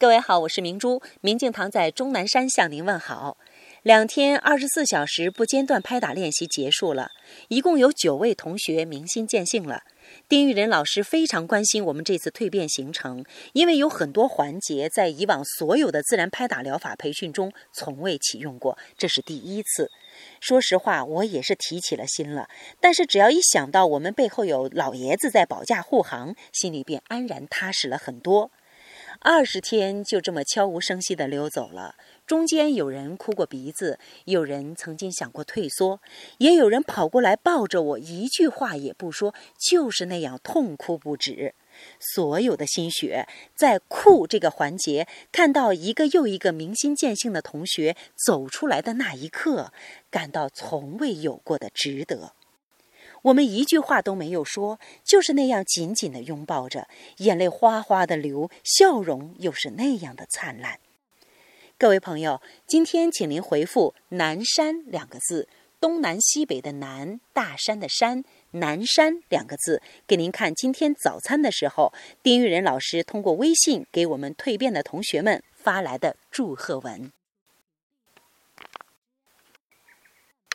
各位好，我是明珠，明镜堂在终南山向您问好。两天二十四小时不间断拍打练习结束了，一共有九位同学明心见性了。丁玉仁老师非常关心我们这次蜕变行程，因为有很多环节在以往所有的自然拍打疗法培训中从未启用过，这是第一次。说实话，我也是提起了心了。但是只要一想到我们背后有老爷子在保驾护航，心里便安然踏实了很多。二十天就这么悄无声息地溜走了，中间有人哭过鼻子，有人曾经想过退缩，也有人跑过来抱着我，一句话也不说，就是那样痛哭不止。所有的心血在哭这个环节，看到一个又一个明心见性的同学走出来的那一刻，感到从未有过的值得。我们一句话都没有说，就是那样紧紧的拥抱着，眼泪哗哗的流，笑容又是那样的灿烂。各位朋友，今天请您回复“南山”两个字，东南西北的南，大山的山，南山两个字，给您看今天早餐的时候，丁玉仁老师通过微信给我们蜕变的同学们发来的祝贺文。